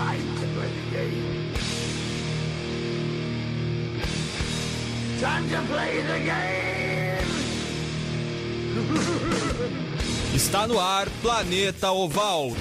Time to play the game. Time to play the game. Está no ar Planeta Oval.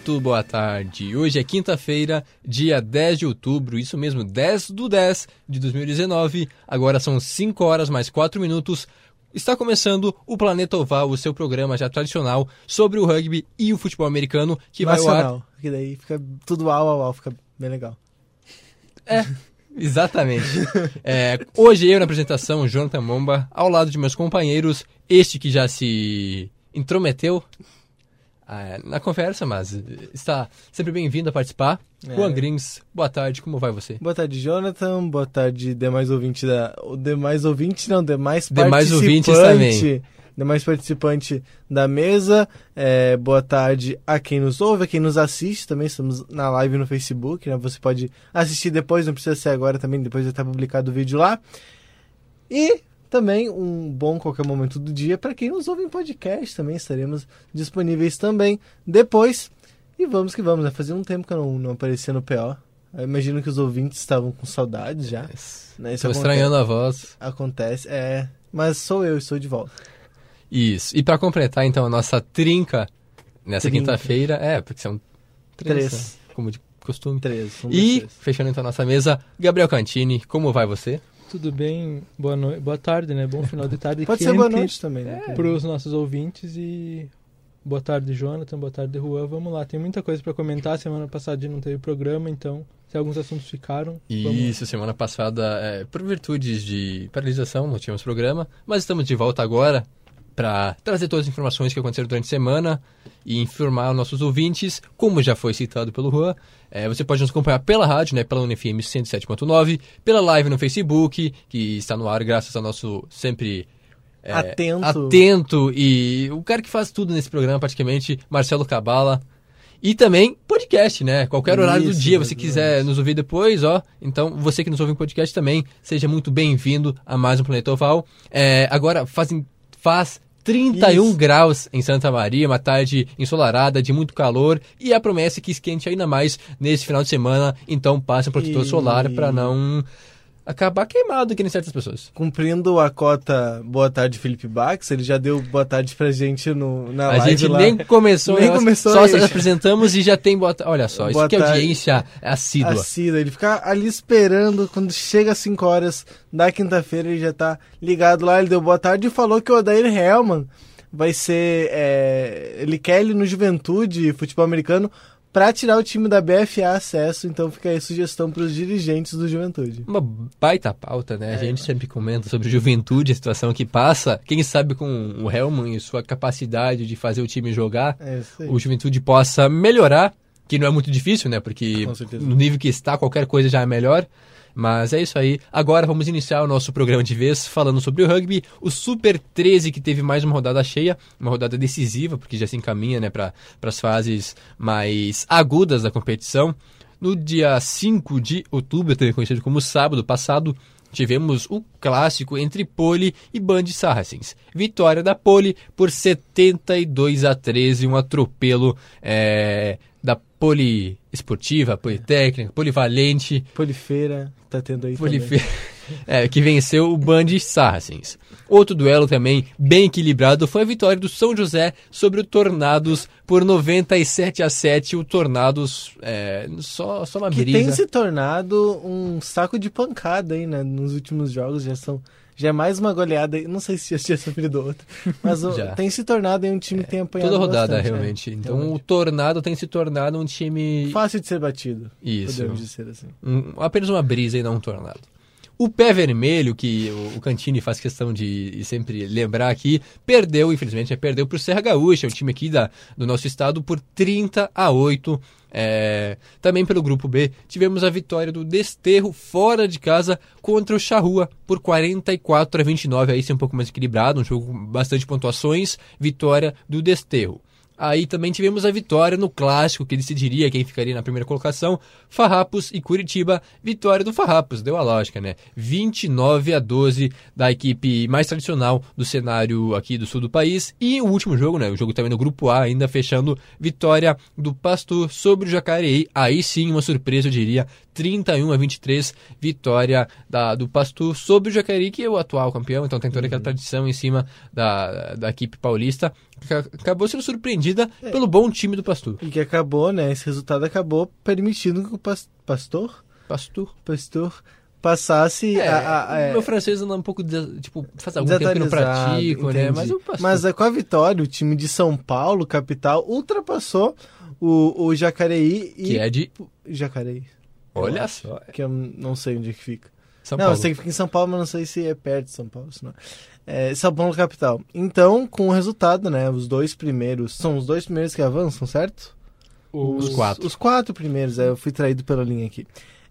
Muito boa tarde. Hoje é quinta-feira, dia 10 de outubro, isso mesmo, 10 do 10 de 2019. Agora são 5 horas mais 4 minutos. Está começando o Planeta Oval, o seu programa já tradicional sobre o rugby e o futebol americano, que vai ao ar Nacional, que daí fica tudo au, au, au, fica bem legal. É, exatamente. É, hoje eu na apresentação, Jonathan Momba, ao lado de meus companheiros, este que já se intrometeu na conversa, mas está sempre bem-vindo a participar. É. Juan Grins, boa tarde, como vai você? Boa tarde, Jonathan. Boa tarde, demais ouvinte da. O demais ouvinte, não, demais Demais participante. ouvintes também. Demais participante da mesa. É, boa tarde a quem nos ouve, a quem nos assiste também. Estamos na live no Facebook, né? Você pode assistir depois, não precisa ser agora também, depois já estar publicado o vídeo lá. E também um bom qualquer momento do dia para quem nos ouve em podcast também. Estaremos disponíveis também depois. E vamos que vamos, né? Fazia um tempo que eu não, não aparecia no PO. Eu imagino que os ouvintes estavam com saudades já. Né? Estou estranhando a voz. Acontece, é. Mas sou eu, estou de volta. Isso. E para completar então a nossa trinca nessa quinta-feira, é, porque são três, Três. né? como de costume. Três. um E, fechando então a nossa mesa, Gabriel Cantini, como vai você? Tudo bem? Boa noite, boa tarde, né? Bom final de tarde. Pode ser boa noite também, né? Para os nossos ouvintes e boa tarde, Jonathan. Boa tarde, Juan. Vamos lá, tem muita coisa para comentar. Semana passada não teve programa, então se alguns assuntos ficaram, vamos Isso, semana passada, é, por virtudes de paralisação, não tínhamos programa, mas estamos de volta agora para trazer todas as informações que aconteceram durante a semana e informar aos nossos ouvintes, como já foi citado pelo Juan. é, você pode nos acompanhar pela rádio, né, pela UniFM 107.9, pela live no Facebook, que está no ar graças ao nosso sempre é, Atento. atento e o cara que faz tudo nesse programa praticamente, Marcelo Cabala. E também podcast, né? Qualquer horário do dia, você quiser nos ouvir depois, ó. Então, você que nos ouve em podcast também, seja muito bem-vindo a mais um Planeta Oval. É, agora, fazem, faz 31 Isso. graus em Santa Maria, uma tarde ensolarada, de muito calor, e a promessa é que esquente ainda mais nesse final de semana. Então, passe um protetor E- solar para não acabar queimado que nem certas pessoas. Cumprindo a cota Boa Tarde Felipe Bax, ele já deu boa tarde pra gente no, na A live gente lá. nem começou, Nem negócio, começou só se apresentamos e já tem boa ta- Olha só, isso Boa que é tarde. audiência assídua. Assida, ele fica ali esperando, quando chega às 5 horas da quinta-feira, ele já tá ligado lá, ele deu boa tarde e falou que o Odair Hellman vai ser. é, ele quer ele no Juventude, futebol americano, pra tirar o time da BFA acesso, então fica aí sugestão pros dirigentes do Juventude. Uma baita pauta, né? A gente sempre comenta sobre juventude, a situação que passa. Quem sabe com o Helman e sua capacidade de fazer o time jogar, É o Juventude possa melhorar, que não é muito difícil, né? Porque Com certeza. no nível que está, qualquer coisa já é melhor. Mas é isso aí. Agora vamos iniciar o nosso programa de vez falando sobre o rugby. O Super 13 que teve mais uma rodada cheia, uma rodada decisiva, porque já se encaminha né, para as fases mais agudas da competição. No dia 5 de outubro, também conhecido como sábado passado, tivemos o clássico entre Poli e Band Saracens. Vitória da Poli por 72 a 13, um atropelo é, da Poli Esportiva, Politécnica, Polivalente, Polifeira, tá tendo aí Polife... também. é, que venceu o Band Saracens. Outro duelo também bem equilibrado foi a vitória do São José sobre o Tornados por 97 a 7. O Tornados é, só, só uma Que brisa. tem se tornado um saco de pancada aí, né? Nos últimos jogos já são. Já é mais uma goleada. Não sei se já tinha sofrido outra. Mas o- tem se tornado um time que tem apanhado Toda rodada, bastante, realmente. né? Então Realmente. o Tornado tem se tornado um time. Fácil de ser batido. Isso. Podemos dizer assim. Um- apenas uma brisa e não um tornado. O pé vermelho, que o, o Cantini faz questão de sempre lembrar aqui, perdeu, infelizmente, né, perdeu para o Serra Gaúcha, o time aqui da, do nosso estado, por 30 a 8. É, também pelo grupo B, tivemos a vitória do Desterro fora de casa contra o Charrua por 44 a 29. Aí sim um pouco mais equilibrado, um jogo com bastante pontuações. Vitória do Desterro. Aí também tivemos a vitória no clássico, que decidiria quem ficaria na primeira colocação, Farrapos e Curitiba. Vitória do Farrapos, deu a lógica, né? 29 a 12 da equipe mais tradicional do cenário aqui do sul do país. E o último jogo, né? O jogo também no grupo A, ainda fechando, vitória do Pastor sobre o Jacareí. Aí sim, uma surpresa, eu diria, 31 a 23, vitória da, do Pastor sobre o Jacareí, que é o atual campeão, então tem toda aquela tradição em cima da, da equipe paulista. Que Acabou sendo surpreendida pelo bom time do Pastor. E que acabou, né? Esse resultado acabou permitindo que o pas- pastor, Pastor. pastor passasse É, a, a- a- é, meu francês anda um pouco, de, tipo, faz algum tempo que não pratico, né? Mas. Mas é, com a vitória, o time de São Paulo, capital, ultrapassou o, o Jacareí e. que é de... Jacareí. Olha só. Que eu não sei onde é que fica. São não, Paulo. eu sei que fica em São Paulo, mas não sei se é perto de São Paulo. se não é. É, São Paulo capital. Então, com o resultado, né? Os dois primeiros. São os dois primeiros que avançam, certo? Os quatro. Os quatro primeiros, é, eu fui traído pela linha aqui.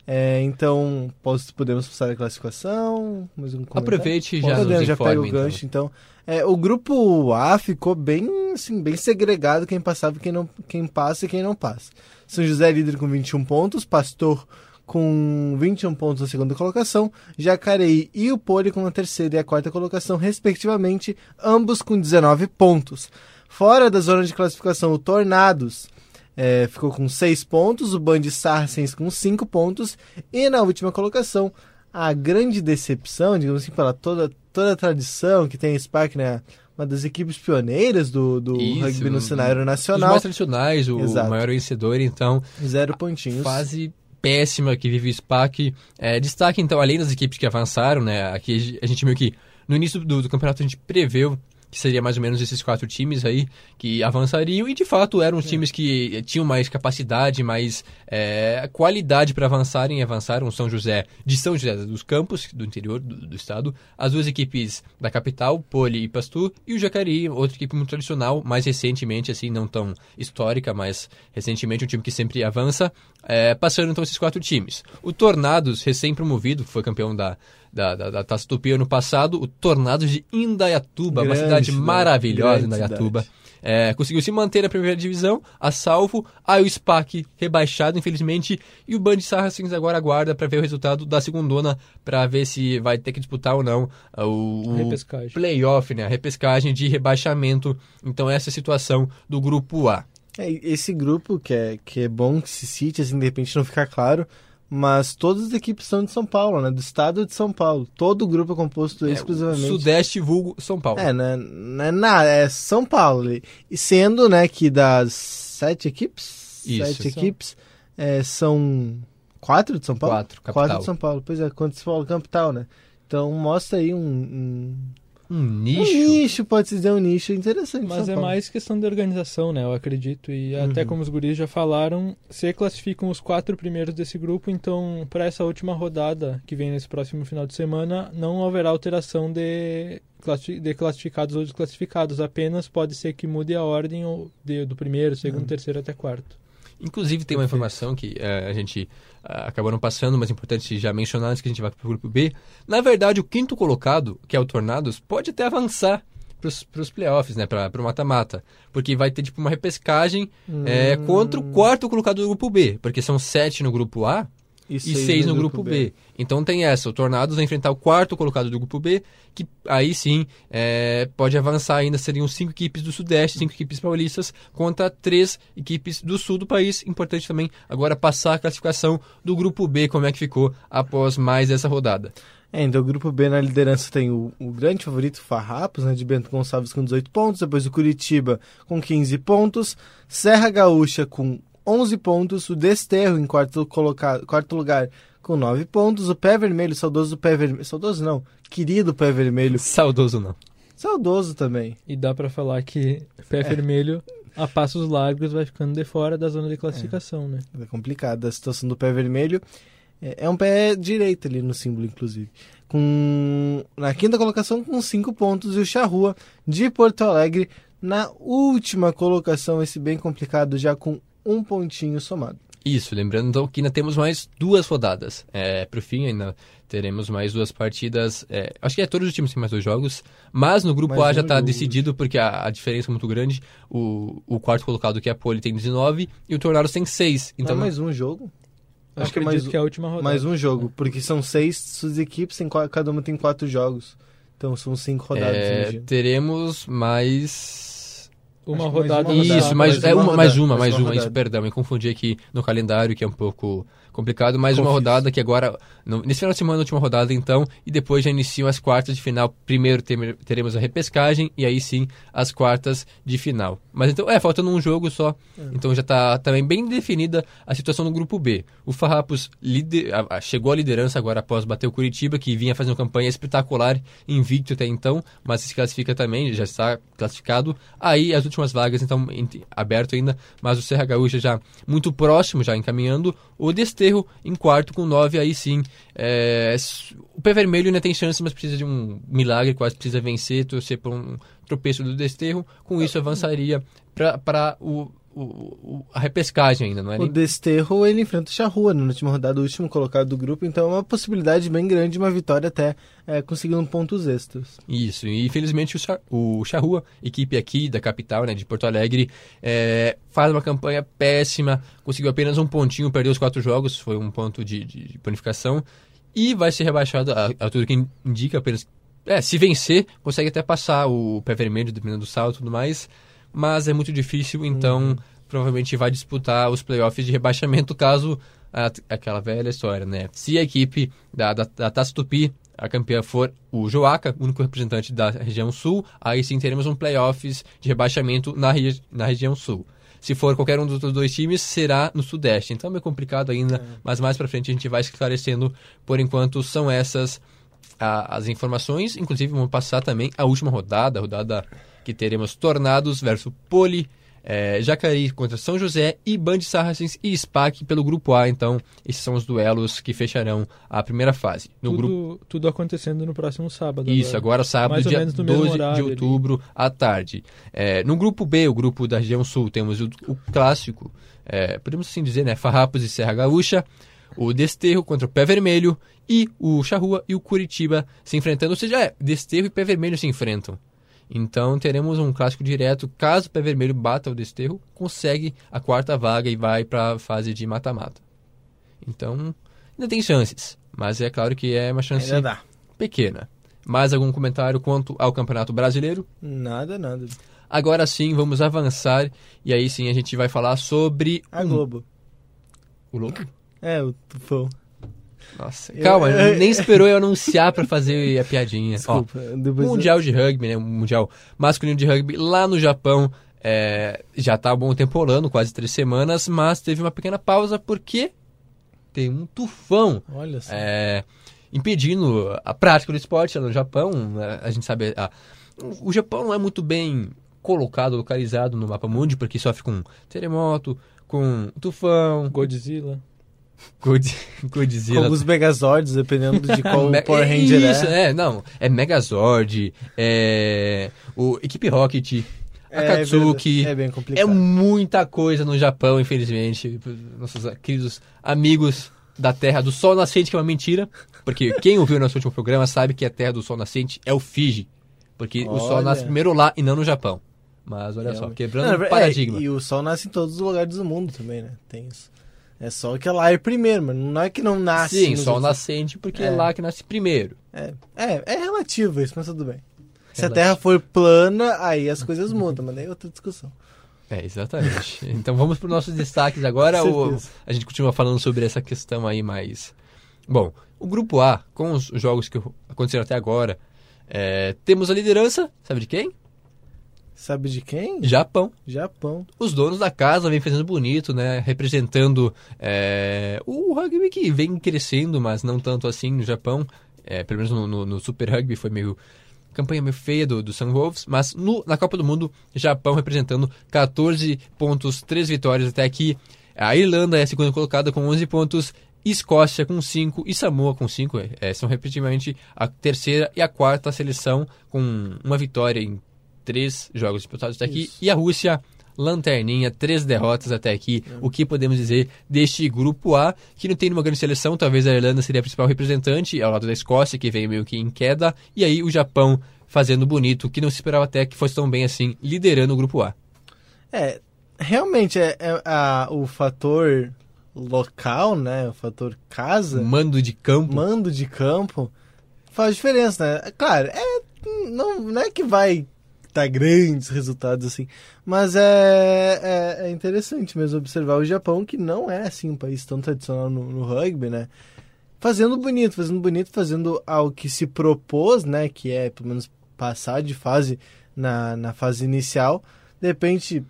É, então, posso, podemos passar a classificação? Mais um comentário? Aproveite já nos já pega o então. gancho, então. É, o grupo A ficou bem, assim, bem segregado quem passava e quem, não, quem passa e quem não passa. São José é líder com 21 pontos, Pastor com 21 pontos na segunda colocação, Jacareí e o Poli com a terceira e a quarta colocação, respectivamente, ambos com 19 pontos. Fora da zona de classificação, o Tornados é, ficou com 6 pontos, o Band Saracens com 5 pontos, e na última colocação, a grande decepção, digamos assim, pela toda, toda a tradição que tem a Spark, né? Uma das equipes pioneiras do, do Isso, rugby no cenário Os nacional. mais tradicionais, o Exato. maior vencedor, então, Zero pontinhos. fase péssima que vive o SPAC. É, destaque, então, além das equipes que avançaram, né? Aqui a gente meio que, no início do, do campeonato, a gente preveu que seria mais ou menos esses quatro times aí que avançariam. E de fato eram os times que tinham mais capacidade, mais é, qualidade para avançarem e avançaram. São José de São José dos Campos, do interior do, do estado, as duas equipes da capital, Poli e Pastu, e o Jacareí, outra equipe muito tradicional, mais recentemente, assim, não tão histórica, mas recentemente um time que sempre avança, é, passando então esses quatro times. O Tornados, recém-promovido, foi campeão da, da, da, da Taça Tupi ano passado, o Tornados de Indaiatuba, uma Grande cidade cidade, maravilhosa, Indaiatuba. cidade. É, conseguiu se manter na primeira divisão, a salvo, aí o SPAC rebaixado, infelizmente, e o Band Saracens agora aguarda para ver o resultado da segundona, para ver se vai ter que disputar ou não uh, o, o playoff, né, a repescagem de rebaixamento. Então essa é a situação do grupo A. É, esse grupo, que é, que é bom que se cite, assim, de repente não ficar claro, mas todas as equipes são de São Paulo, né? Do estado de São Paulo. Todo o grupo é composto É, exclusivamente. Sudeste vulgo São Paulo. É, né? Não é nada, é São Paulo. E sendo, né, que das sete equipes, Isso. sete São- equipes, é, são quatro de São Paulo? Quatro, capital. Quatro de São Paulo. Pois é, quando você fala capital, né? Então mostra aí um, um, Um um nicho. nicho, pode-se dizer um nicho interessante. Mas é mais questão de organização, né? Eu acredito. E até Uhum. como os guris já falaram, se classificam os quatro primeiros desse grupo, então para essa última rodada que vem nesse próximo final de semana, não haverá alteração de, classi- de classificados ou desclassificados. Apenas pode ser que mude a ordem ou de- do primeiro, segundo, Uhum. terceiro até quarto. Inclusive tem uma informação que eh, a gente ah, acabou não passando, mas é importante já mencionar antes que a gente vá para o grupo B. Na verdade, o quinto colocado, que é o Tornados, pode até avançar para os playoffs, né, para o mata-mata, porque vai ter tipo uma repescagem Hum. contra o quarto colocado do grupo B, porque são sete no grupo A e seis no grupo B. Então tem essa, o Tornados vai enfrentar o quarto colocado do grupo B, que aí sim é, pode avançar ainda, seriam cinco equipes do Sudeste, cinco equipes paulistas, contra três equipes do Sul do país. Importante também agora passar a classificação do grupo B, como é que ficou após mais essa rodada. É, então o grupo B na liderança tem o, o grande favorito Farrapos, né, de Bento Gonçalves com 18 pontos, depois o Curitiba com 15 pontos, Serra Gaúcha com 11 pontos, o Desterro em quarto, colocado, quarto lugar com 9 pontos, o Pé Vermelho, saudoso Pé Vermelho, saudoso não, querido Pé Vermelho, Saudoso não. saudoso também. E dá para falar que pé vermelho, a passos largos, vai ficando de fora da zona de classificação, né? É complicada a situação do Pé Vermelho. É, é um pé direito ali no símbolo, inclusive. Com na quinta colocação com 5 pontos e o Charrua de Porto Alegre na última colocação, esse bem complicado, já com um pontinho somado. Isso, lembrando então que ainda temos mais duas rodadas. É, pro fim, ainda Teremos mais duas partidas. é, acho que é todos os times têm mais dois jogos. Mas no grupo Mais A já está decidido, porque a, a diferença é muito grande. O, o quarto colocado, que é a Poli, tem 19 e o Tornados tem 6. Então Então, mais um jogo? Acho que é mais, que é a última rodada. mais um jogo, porque são seis suas equipes, tem, cada uma tem quatro jogos. Então são cinco rodadas, é, teremos mais. Uma rodada uma rodada. Isso, mais, mais é uma uma, mais uma, mais mais uma uma, isso, perdão, me confundi aqui no calendário, que é um pouco complicado. Mais uma rodada que agora, no- nesse final de semana, a última rodada então, e depois já iniciam as quartas de final. Primeiro tem- teremos a repescagem e aí sim as quartas de final. Mas então, é, faltando um jogo só. Então já está também bem definida a situação no grupo B. O Farrapos lider- chegou à liderança agora após bater o Curitiba, que vinha fazendo uma campanha espetacular, invicto até então, mas se classifica também, já está classificado. Aí as últimas vagas, então, ent- aberto ainda, mas o Serra Gaúcha já muito próximo, já encaminhando. O Desterro em quarto com nove, aí sim. é, o pé vermelho ainda tem chance, mas precisa de um milagre, quase precisa vencer, torcer por um tropeço do Desterro. Com isso avançaria para o, o- a repescagem ainda, não é? O nem- Desterro, ele enfrenta o Charrua na última rodada, o último colocado do grupo, então é uma possibilidade bem grande de uma vitória até é, conseguindo pontos extras. Isso, e infelizmente o, Char- o Charrua, equipe aqui da capital, né, de Porto Alegre, é, faz uma campanha péssima, conseguiu apenas um pontinho, perdeu os quatro jogos, foi um ponto de, de, de bonificação, e vai ser rebaixado, a, a tudo que indica apenas... É, se vencer, consegue até passar o pé vermelho, dependendo do salto e tudo mais, mas é muito difícil, então provavelmente vai disputar os playoffs de rebaixamento caso a- aquela velha história, né? Se a equipe da, da, da Taça Tupi, a campeã for o Joaca, único representante da região sul, aí sim teremos um playoffs de rebaixamento na, regi- na região sul. Se for qualquer um dos outros dois times, será no Sudeste. Então é meio complicado ainda, mas mais pra frente a gente vai esclarecendo. Por enquanto, são essas a- as informações. Inclusive, vamos passar também a última rodada, a rodada que teremos Tornados versus Poli, é, Jacareí contra São José e Band e SPAC pelo Grupo A. Então, esses são os duelos que fecharão a primeira fase. No tudo, grupo tudo acontecendo no próximo sábado. isso, agora sábado, Mais ou dia menos no mesmo 12 de horário ali. outubro, à tarde. É, no grupo B, o grupo da região sul, temos o, o clássico, é, podemos assim dizer, né? Farrapos e Serra Gaúcha, o Desterro contra o Pé Vermelho e o Charrua e o Curitiba se enfrentando. Ou seja, é, Desterro e Pé Vermelho se enfrentam. Então teremos um clássico direto. Caso o Pé Vermelho bata o Desterro, consegue a quarta vaga e vai para a fase de mata-mata. Então, ainda tem chances. Mas é claro que é uma chance pequena. Mais algum comentário quanto ao Campeonato Brasileiro? Nada, nada. Agora sim, vamos avançar e aí sim a gente vai falar sobre A o- Globo. o Lobo. É, o Tufão. Nossa, Eu- calma, eu- nem esperou eu anunciar pra fazer a piadinha. Ó, Desculpa. eu- mundial de rugby, né? o Mundial masculino de rugby lá no Japão. é, já tá há bom tempo rolando, quase três semanas, mas teve uma pequena pausa porque tem um tufão Olha só. é, impedindo a prática do esporte lá no Japão. né? A gente sabe, a- o Japão não é muito bem colocado, localizado no mapa mundi, porque sofre com terremoto, com tufão, Godzilla. God- Godzilla. alguns Megazords, dependendo de qual Me- Power Ranger Isso, é. é, não. É Megazord, é. O Equipe Rocket, É Akatsuki. verdade, É bem É complicado. muita coisa no Japão, infelizmente. Nossos queridos amigos da Terra do Sol Nascente, que é uma mentira. Porque quem ouviu nosso último programa sabe que a Terra do Sol Nascente é o Fiji. Porque o Sol Olha. nasce primeiro lá e não no Japão. Mas olha só, Realmente. quebrando Não, o é, paradigma. E o Sol nasce em todos os lugares do mundo também, né? Tem isso. É só que lá é primeiro, mas não é que não nasce. Sim, Sol outros- nascente, porque é. É. lá que nasce primeiro. É, é, é relativo isso, mas tudo bem. Se a Relativo. Terra for plana, aí as coisas mudam, mas daí é outra discussão. É, exatamente. então vamos para os nossos destaques agora. Certeza. a gente continua falando sobre essa questão aí mais. Bom, o grupo A, com os jogos que aconteceram até agora, é, temos a liderança, sabe de quem? Sabe de quem? Japão. Japão. Os donos da casa vêm fazendo bonito, né? Representando é, o rugby que vem crescendo, mas não tanto assim no Japão. É, pelo menos no, no- no Super Rugby foi meio. Campanha meio feia do, do Sun Wolves, mas no- na Copa do Mundo, Japão representando 14 pontos, 3 vitórias até aqui. A Irlanda é a segunda colocada com 11 pontos, Escócia com 5 e Samoa com 5. É, são respectivamente a terceira e a quarta seleção com uma vitória em três jogos disputados até aqui. Isso. E a Rússia lanterninha, três derrotas até aqui. O que podemos dizer deste grupo A, que não tem uma grande seleção, talvez a Irlanda seria a principal representante, ao lado da Escócia, que vem meio que em queda, e aí o Japão fazendo bonito, que não se esperava até que fosse tão bem assim, liderando o grupo A. É, realmente é, é a- o fator local, né? O fator casa, Mando de campo. mando de campo, faz diferença, né? É Claro, é, não, não é que vai grandes resultados assim, mas é, é, é interessante mesmo observar o Japão, que não é assim um país tão tradicional no, no rugby, né? Fazendo bonito, fazendo bonito, fazendo ao que se propôs, né? Que é pelo menos passar de fase na, na fase inicial. De repente,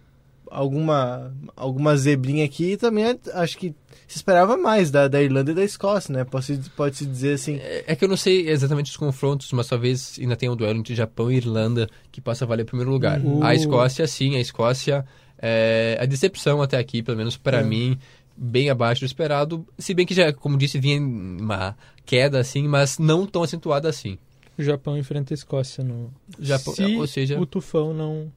alguma, alguma zebrinha aqui e também acho que se esperava mais da, da Irlanda e da Escócia, né? Pode-se pode dizer assim. É é que eu não sei exatamente os confrontos, mas talvez ainda tenha um duelo entre Japão e Irlanda que possa valer o primeiro lugar. Uhum. A Escócia, sim, a Escócia é a decepção até aqui, pelo menos para É. mim, bem abaixo do esperado. Se bem que já, como disse, vinha uma queda assim, mas não tão acentuada assim. O Japão enfrenta a Escócia no. Japão, Se ou seja, o tufão não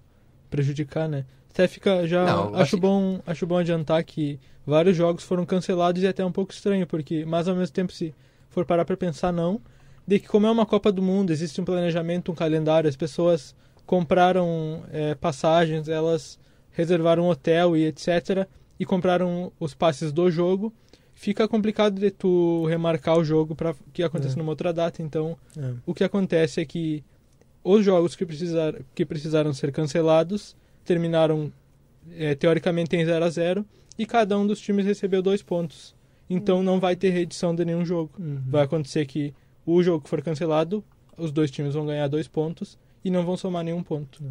prejudicar, né? Até fica já. Não, acho assim- bom, acho bom adiantar que vários jogos foram cancelados e é até um pouco estranho, porque, mas ao mesmo tempo, se for parar pra pensar, não. De que como é uma Copa do Mundo, existe um planejamento, um calendário, as pessoas compraram é, passagens, elas reservaram hotel e etc. e compraram os passes do jogo. Fica complicado de tu remarcar o jogo para que aconteça É. numa outra data, então É. o que acontece é que os jogos que, precisar, que precisaram ser cancelados terminaram é, teoricamente em 0 a 0 e cada um dos times recebeu dois pontos. Então não vai ter reedição de nenhum jogo. Uhum. Vai acontecer que o jogo que for cancelado, os dois times vão ganhar dois pontos e não vão somar nenhum ponto.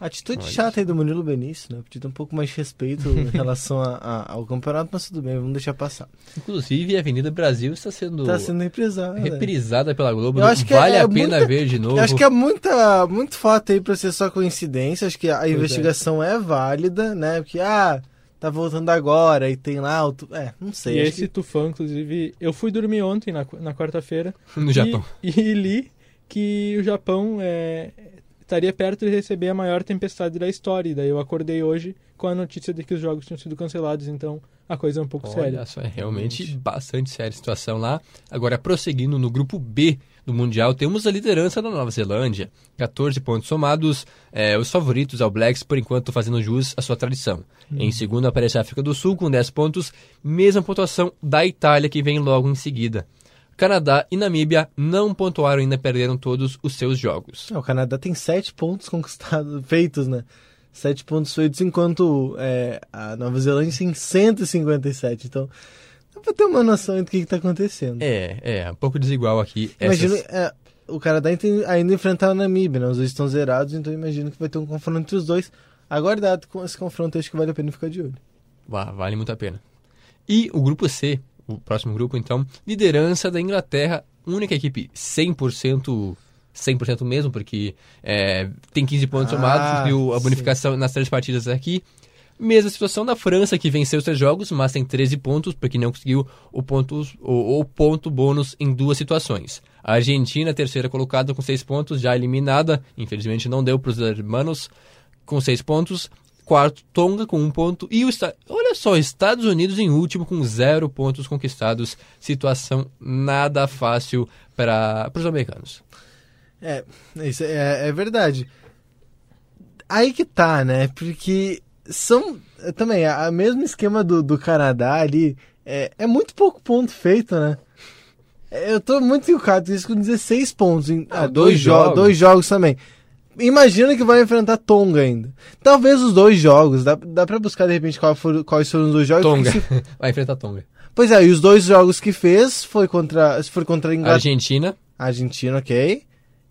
Atitude Olha chata aí do Murilo Benício, né? Ter um pouco mais de respeito em relação a- a- ao campeonato, mas tudo bem, vamos deixar passar. inclusive a Avenida Brasil está sendo, Tá sendo reprisado. reprisada pela Globo. Eu acho que vale é a pena muita- ver de novo. Eu acho que é muita, muito fato aí pra ser só coincidência. Acho que a é. investigação é. válida, né? Porque, ah, tá voltando agora e tem lá. o tu- É, não sei. e esse tufão, inclusive, eu fui dormir ontem, na, na quarta-feira, no Japão. E, e li que o Japão é, estaria perto de receber a maior tempestade da história. E daí eu acordei hoje com a notícia de que os jogos tinham sido cancelados, então a coisa é um pouco séria. Olha só, é realmente bastante séria a situação lá. Agora, prosseguindo no grupo B do Mundial, temos a liderança da Nova Zelândia. 14 pontos somados, é, os favoritos ao Blacks, por enquanto, fazendo jus à sua tradição. Em segundo aparece a África do Sul com 10 pontos, mesma pontuação da Itália, que vem logo em seguida. Canadá e Namíbia não pontuaram ainda, perderam todos os seus jogos. É, o Canadá tem sete pontos conquistados, feitos, né? Sete pontos feitos, enquanto é, a Nova Zelândia tem 157. Então, dá pra ter uma noção do que, que tá acontecendo. É, é, um pouco desigual aqui. Imagino, Essas- é, o Canadá ainda enfrentar a Namíbia, né? Os dois estão zerados, então imagino que vai ter um confronto entre os dois. Aguardado com esse confronto, acho que vale a pena ficar de olho. Va- Vale muito a pena. E o grupo C, o próximo grupo então, liderança da Inglaterra, única equipe 100%, 100% mesmo, porque é, tem 15 pontos Ah, somados, conseguiu a sim. bonificação nas três partidas aqui. Mesma situação da França, que venceu os três jogos, mas tem 13 pontos, porque não conseguiu o ponto, o, o ponto bônus em duas situações. A Argentina, terceira colocada, com 6 pontos, já eliminada, infelizmente não deu para os hermanos, com 6 pontos. Quarto, Tonga com um ponto. E o olha só, Estados Unidos em último com zero pontos conquistados. Situação nada fácil para os americanos. É, isso é, é verdade. Aí que tá, né? Porque são também a, a mesmo esquema do, do Canadá ali. É, é muito pouco ponto feito, né? É, Eu tô muito com isso com 16 pontos. Em, Ah, ah, dois dois, jo jogos. dois jogos também. Imagina que vai enfrentar Tonga ainda. Talvez os dois jogos. Dá, dá pra buscar de repente qual for- quais foram os dois jogos. Tonga. se- Vai enfrentar Tonga. pois é, e os dois jogos que fez foi contra, foi contra a Inglaterra. Argentina, Argentina, ok.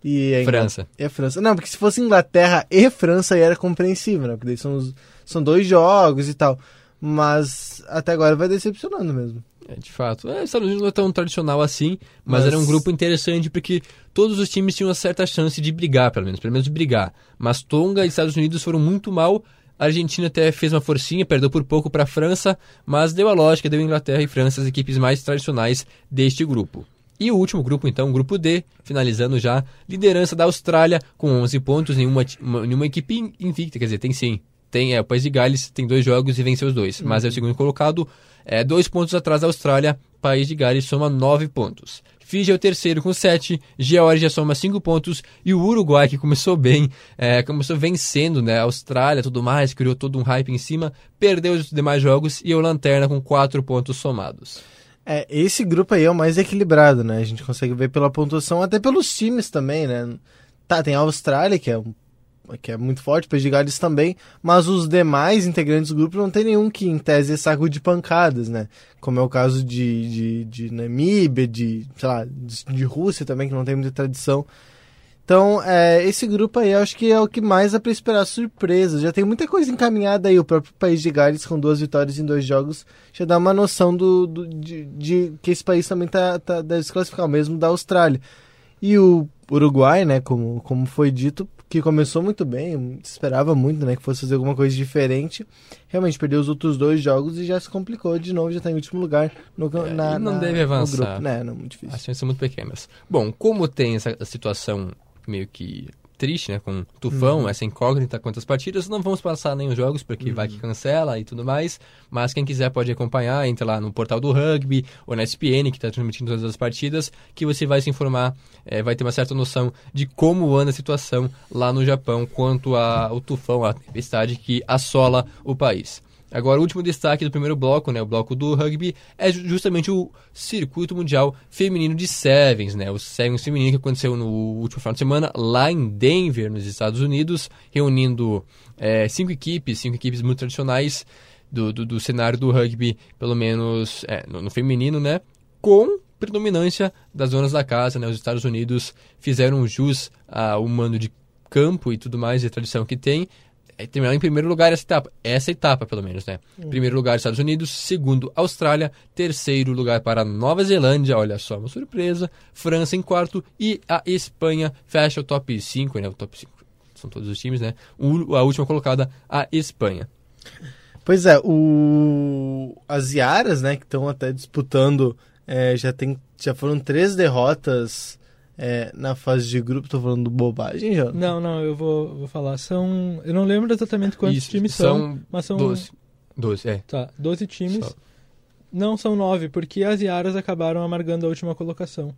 E a França. e a França. Não, porque se fosse Inglaterra e França aí era compreensível, né? Porque daí são, os- são dois jogos e tal. Mas até agora vai decepcionando mesmo. É, de fato. É, Estados Unidos não é tão tradicional assim, mas, Mas- era um grupo interessante porque todos os times tinham uma certa chance de brigar, pelo menos, pelo menos de brigar. Mas Tonga e Estados Unidos foram muito mal. A Argentina até fez uma forcinha, perdeu por pouco para a França, mas deu a lógica, deu Inglaterra e França as equipes mais tradicionais deste grupo. E o último grupo, então, o grupo D, finalizando já, liderança da Austrália com 11 pontos, nenhuma, nenhuma equipe invicta, quer dizer, tem sim tem, é, o País de Gales tem dois jogos e venceu os dois, mas é o segundo colocado, é, dois pontos atrás da Austrália, País de Gales soma nove pontos. Fiji é o terceiro com sete, Geórgia soma cinco pontos e o Uruguai, que começou bem, é, começou vencendo né, a Austrália tudo mais, criou todo um hype em cima, perdeu os demais jogos e é o Lanterna com quatro pontos somados. É, esse grupo aí é o mais equilibrado, né? A gente consegue ver pela pontuação, até pelos times também, né? Tá, tem a Austrália, que é, um- que é muito forte, País de Gales também, mas os demais integrantes do grupo não tem nenhum que, em tese, é saco de pancadas, né? Como é o caso de, de, de Namíbia, de, sei lá, de, de Rússia também, que não tem muita tradição. Então, é, esse grupo aí eu acho que é o que mais dá pra esperar surpresas. Já tem muita coisa encaminhada aí. O próprio país de Gales, com duas vitórias em dois jogos, já dá uma noção do, do- de, de que esse país também tá, tá deve se classificar, mesmo da Austrália. E o Uruguai, né, como, como foi dito, que começou muito bem, esperava muito, né, que fosse fazer alguma coisa diferente. Realmente perdeu os outros dois jogos e já se complicou de novo, já tá em último lugar no, É, na, não na- deve avançar. grupo. Né, não, muito difícil. As chances são muito pequenas. Bom, como tem essa situação meio que triste, né, com tufão, Uhum. essa incógnita quantas partidas, não vamos passar nem os jogos, porque vai Uhum. que cancela e tudo mais, mas quem quiser pode acompanhar, entra lá no portal do rugby ou na SPN, que está transmitindo todas as partidas, que você vai se informar, eh, vai ter uma certa noção de como anda a situação lá no Japão quanto ao tufão, a tempestade que assola o país. Agora, o último destaque do primeiro bloco, né, o bloco do rugby, é ju- justamente o circuito mundial feminino de Sevens, né, o Sevens feminino que aconteceu no último final de semana lá em Denver, nos Estados Unidos, reunindo eh, cinco equipes, cinco equipes muito tradicionais do, do, do cenário do rugby, pelo menos eh, no, no feminino, né, com predominância das zonas da casa, né, os Estados Unidos fizeram jus ao mando de campo e tudo mais, e a tradição que tem, é terminar em primeiro lugar essa etapa. Essa etapa, pelo menos, né? Primeiro lugar, Estados Unidos. Segundo, Austrália. Terceiro lugar para Nova Zelândia. Olha só, uma surpresa. França em quarto. E a Espanha fecha o top 5, né? O top 5 são todos os times, né? O- a última colocada, a Espanha. Pois é, o... as Iaras, né, que estão até disputando, é, já, tem, já foram três derrotas é, na fase de grupo. Tô falando bobagem, já? Não, não, eu vou, vou falar. São. Eu não lembro exatamente quantos Isso, times são, são mas são. 12. 12, é. Tá, 12 times. Só. Não, são nove, porque as Iaras acabaram amargando a última colocação.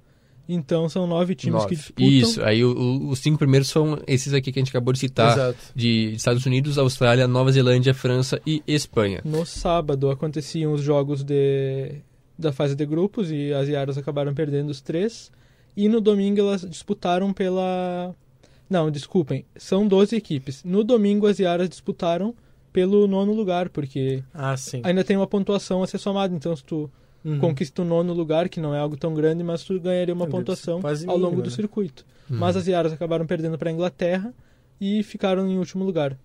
Então são nove times Nove. que disputam. Isso, aí o- o- os cinco primeiros são esses aqui que a gente acabou de citar. Exato. De Estados Unidos, Austrália, Nova Zelândia, França e Espanha. No sábado aconteciam os jogos de, da fase de grupos e as Iaras acabaram perdendo os três. E no domingo elas disputaram pela. Não, desculpem, são 12 equipes. No domingo as Iaras disputaram pelo nono lugar, porque Ah, sim. ainda tem uma pontuação a ser somada. Então, se tu Uhum. conquista o nono lugar, que não é algo tão grande, mas tu ganharia uma Deve pontuação quase ao longo mínima, do né? circuito. Uhum. Mas as Iaras acabaram perdendo para a Inglaterra e ficaram em último lugar.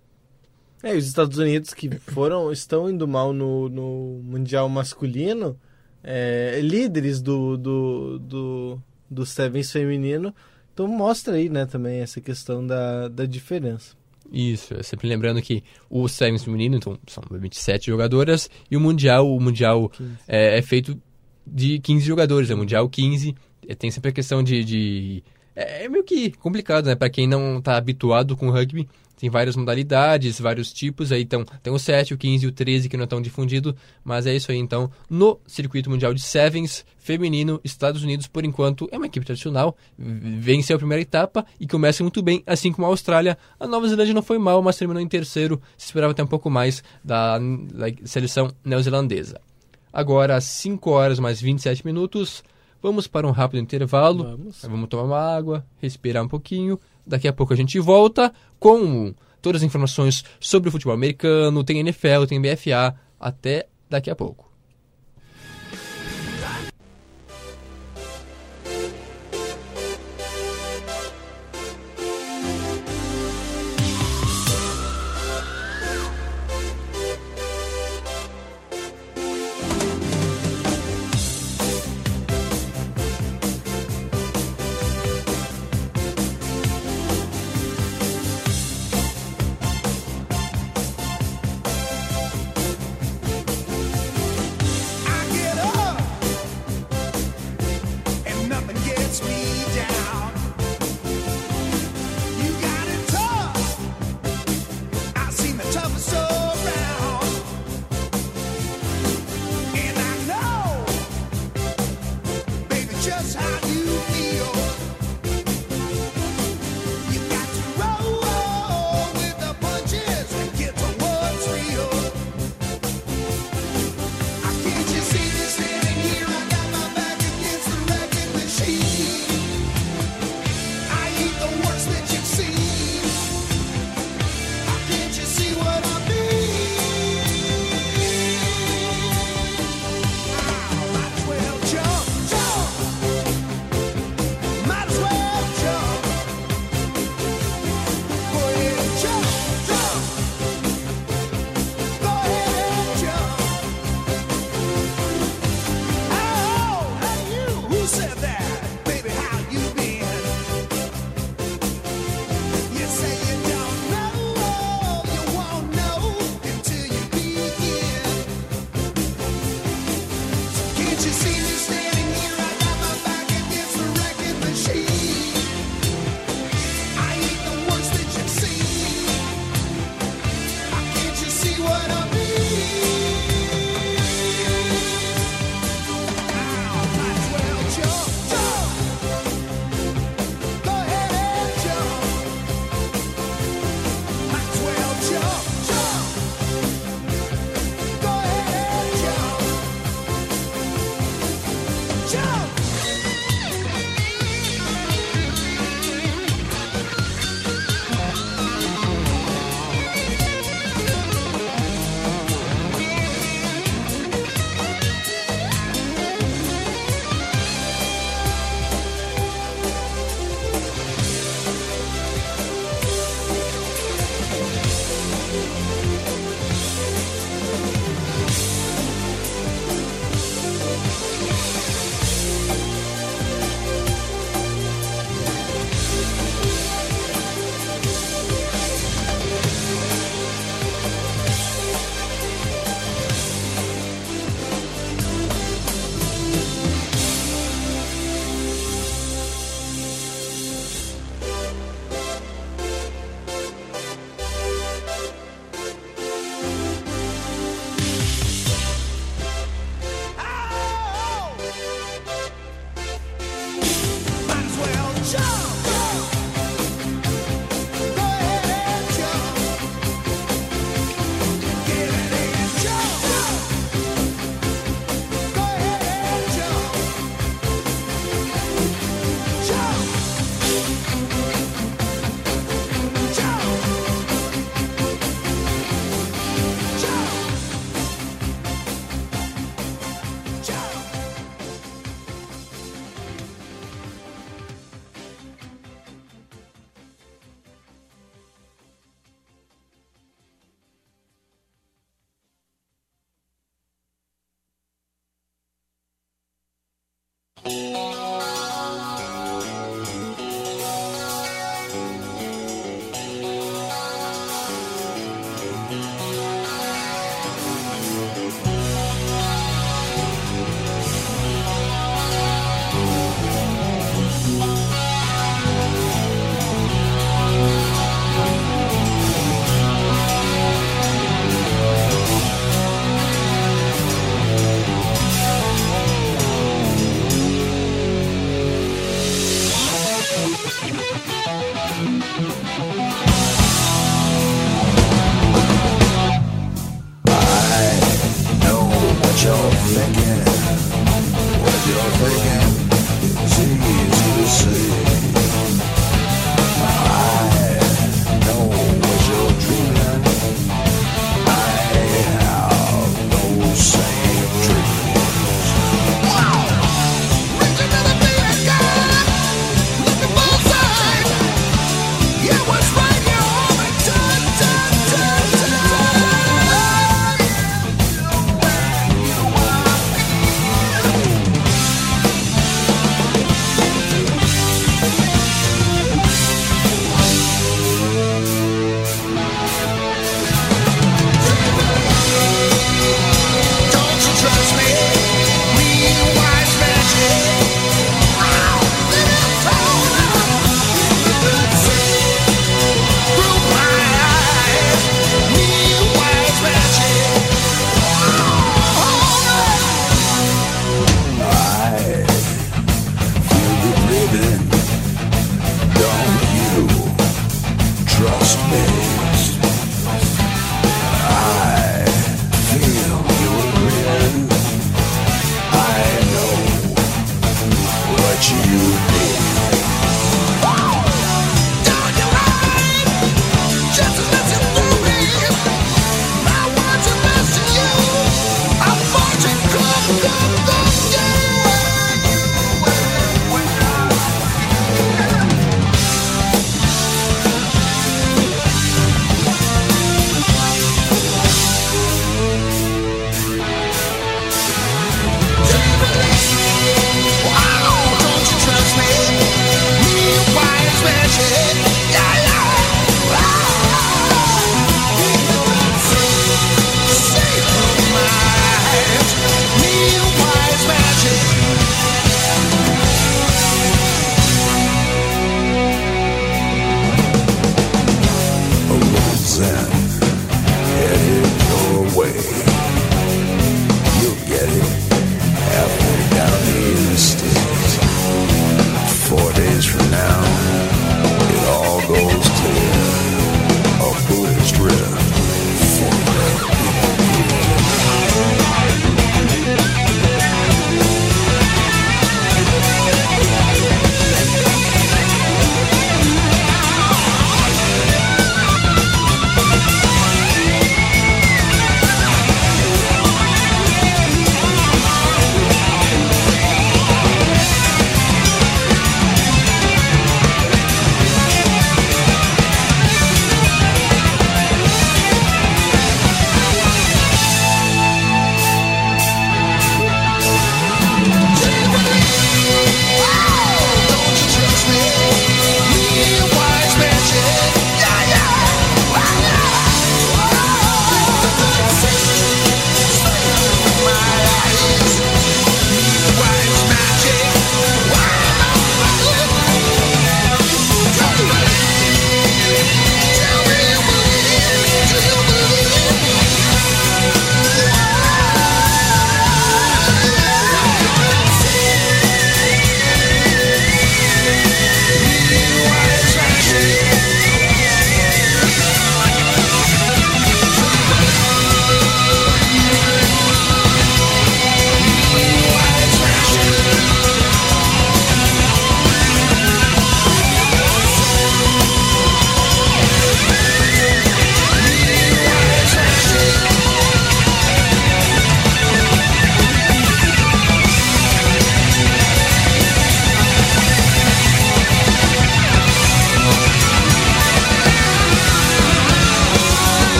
É, e os Estados Unidos que foram, estão indo mal no, no Mundial masculino, é, líderes do, do, do, do Sevens feminino, então mostra aí, né, também essa questão da, da diferença. Isso, é sempre lembrando que o Sevens feminino, então, são 27 jogadoras, e o Mundial, o Mundial 15. é, é feito de 15 jogadores, é Mundial 15, é, tem sempre a questão de... de- é, é meio que complicado, né, para quem não tá habituado com rugby, tem várias modalidades, vários tipos, aí então, tem o 7, o 15 e o 13 que não estão difundido, mas é isso aí então, no circuito mundial de Sevens, feminino, Estados Unidos, por enquanto, é uma equipe tradicional, venceu a primeira etapa e começa muito bem, assim como a Austrália. A Nova Zelândia não foi mal, mas terminou em terceiro, se esperava até um pouco mais da, da seleção neozelandesa. Agora, às 5 horas mais 27 minutos, vamos para um rápido intervalo. Vamos. Vamos tomar uma água, respirar um pouquinho. Daqui a pouco a gente volta com todas as informações sobre o futebol americano. Tem NFL, tem BFA. Até daqui a pouco.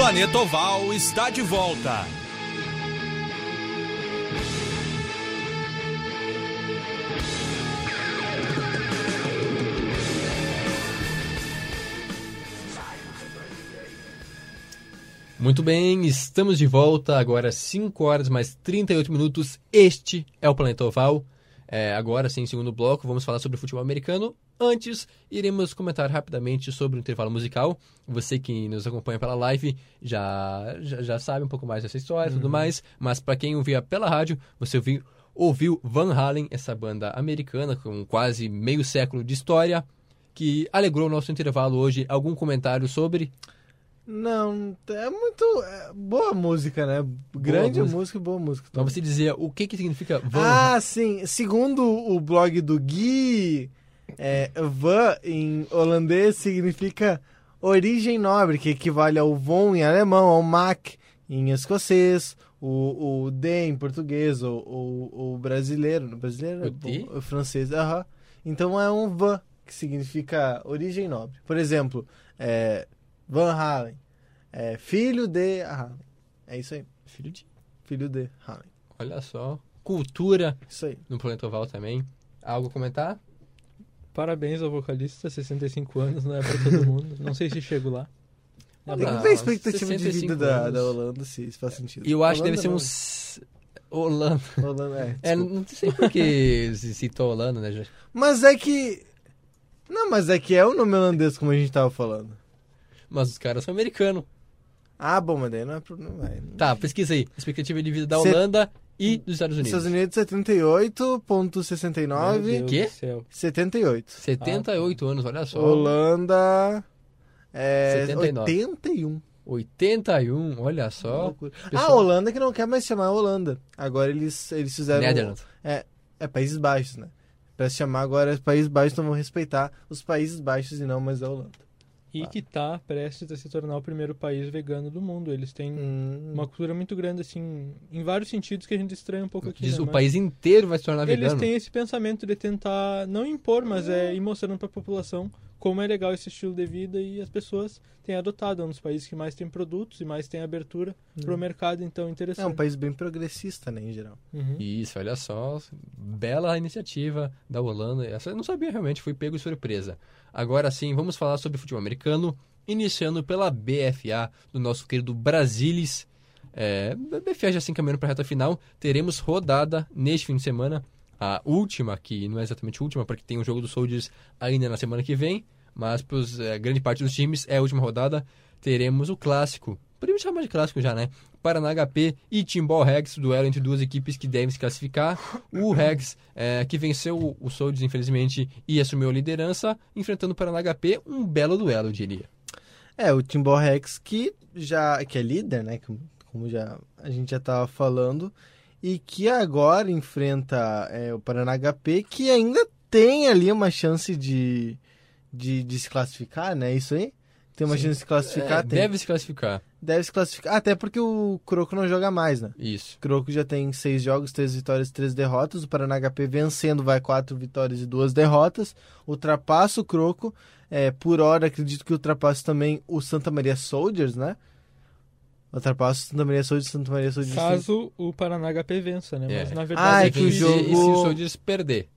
Planeta Oval está de volta. Muito bem, estamos de volta, agora 5 horas mais 38 minutos. Este é o Planeta Oval. É, agora sim, segundo bloco, vamos falar sobre futebol americano. Antes, iremos comentar rapidamente sobre o intervalo musical. Você que nos acompanha pela live já, já, já sabe um pouco mais dessa história e tudo mais. Mas para quem ouvia pela rádio, você ouviu, ouviu Van Halen, essa banda americana com quase meio século de história, que alegrou o nosso intervalo hoje. Algum comentário sobre? Não, é muito. é boa música, né? Grande música. música e boa música. Mas você dizia o que, que significa Van Ah, sim. Segundo o blog do Gui, é, van em holandês significa origem nobre, que equivale ao von em alemão, ao mac em escocês, o, o de em português, o, o, o brasileiro. no Brasileiro? O de? bom, o francês, aham. Então é um van, que significa origem nobre. Por exemplo, é, Van Halen, é, filho de Halen. É isso aí, Filho de. filho de Halen. Olha só. Cultura Isso aí. no Planeta Oval também. Algo a comentar? Parabéns ao vocalista, 65 anos, não é pra todo mundo. Não sei se chego lá. Ah, Tem que não, ver a expectativa de 65 vida da, da Holanda, se isso faz sentido. E eu acho que deve ser uns. Holanda. não. Holanda, é, É, não sei por que se citou Holanda, né? já- Mas é que... Não, mas é que é o nome holandês, como a gente tava falando. Mas os caras são americanos. Ah, bom, mas daí não é problema. Vai. Tá, pesquisa aí. Expectativa de vida da Holanda e dos Estados Unidos. Estados Unidos, Meu 78,69. Deus Quê? do céu. 78. 78 anos, olha só. Holanda... É, 79. 81. 81, olha só. Ah, a Holanda que não quer mais chamar Holanda. Agora eles, eles fizeram... Netherlands. É, é Países Baixos, né? Pra se chamar agora Países Baixos, então vão respeitar os Países Baixos e não mais a Holanda. E Ah. que tá prestes a se tornar o primeiro país vegano do mundo. Eles têm Hum, uma cultura muito grande, assim, em vários sentidos que a gente estranha um pouco aqui. Diz né? o Mas país inteiro vai se tornar Eles vegano. têm esse pensamento de tentar não impor, mas é ir mostrando pra população como é legal esse estilo de vida e as pessoas têm adotado. É um dos países que mais tem produtos e mais tem abertura pro mercado, então é interessante. um país bem progressista, né, em geral. Uhum. Isso, olha só. Bela iniciativa da Holanda. Essa eu não sabia realmente, fui pego de surpresa. Agora sim, vamos falar sobre futebol americano, iniciando pela BFA, do nosso querido Brasilis. É, a BFA já se encaminhando para a reta final. Teremos rodada neste fim de semana. A última, que não é exatamente a última, porque tem o jogo dos Soldiers ainda na semana que vem. Mas para grande parte dos times é a última rodada. Teremos o clássico. Podemos chamar de clássico já, né? Paraná HP e Timbal Rex, duelo entre duas equipes que devem se classificar. O Rex, é, que venceu o- Soldiers, infelizmente, e assumiu a liderança, enfrentando o Paraná HP. Um belo duelo, eu diria. É, o Timbal Rex que já que é líder, né, como, já a gente já tava falando, e que agora enfrenta é, o Paraná HP, que ainda tem ali uma chance de, de, de se classificar, né? Isso aí? Tem uma Sim. chance de se classificar? É, deve se classificar. Deve se classificar. Até porque o Croco não joga mais, né? Isso. O Croco já tem seis jogos, três vitórias e três derrotas. O Paraná HP vencendo vai quatro vitórias e duas derrotas. Ultrapassa o Croco. É, por hora, acredito que ultrapassa também o Santa Maria Soldiers, né? Ultrapassa o Santa Maria Soldiers Santa Maria Soldiers. Caso o Paraná HP vença, né? Mas É. na Ah, verdade é que o se- jogo- E se o Soldiers perder?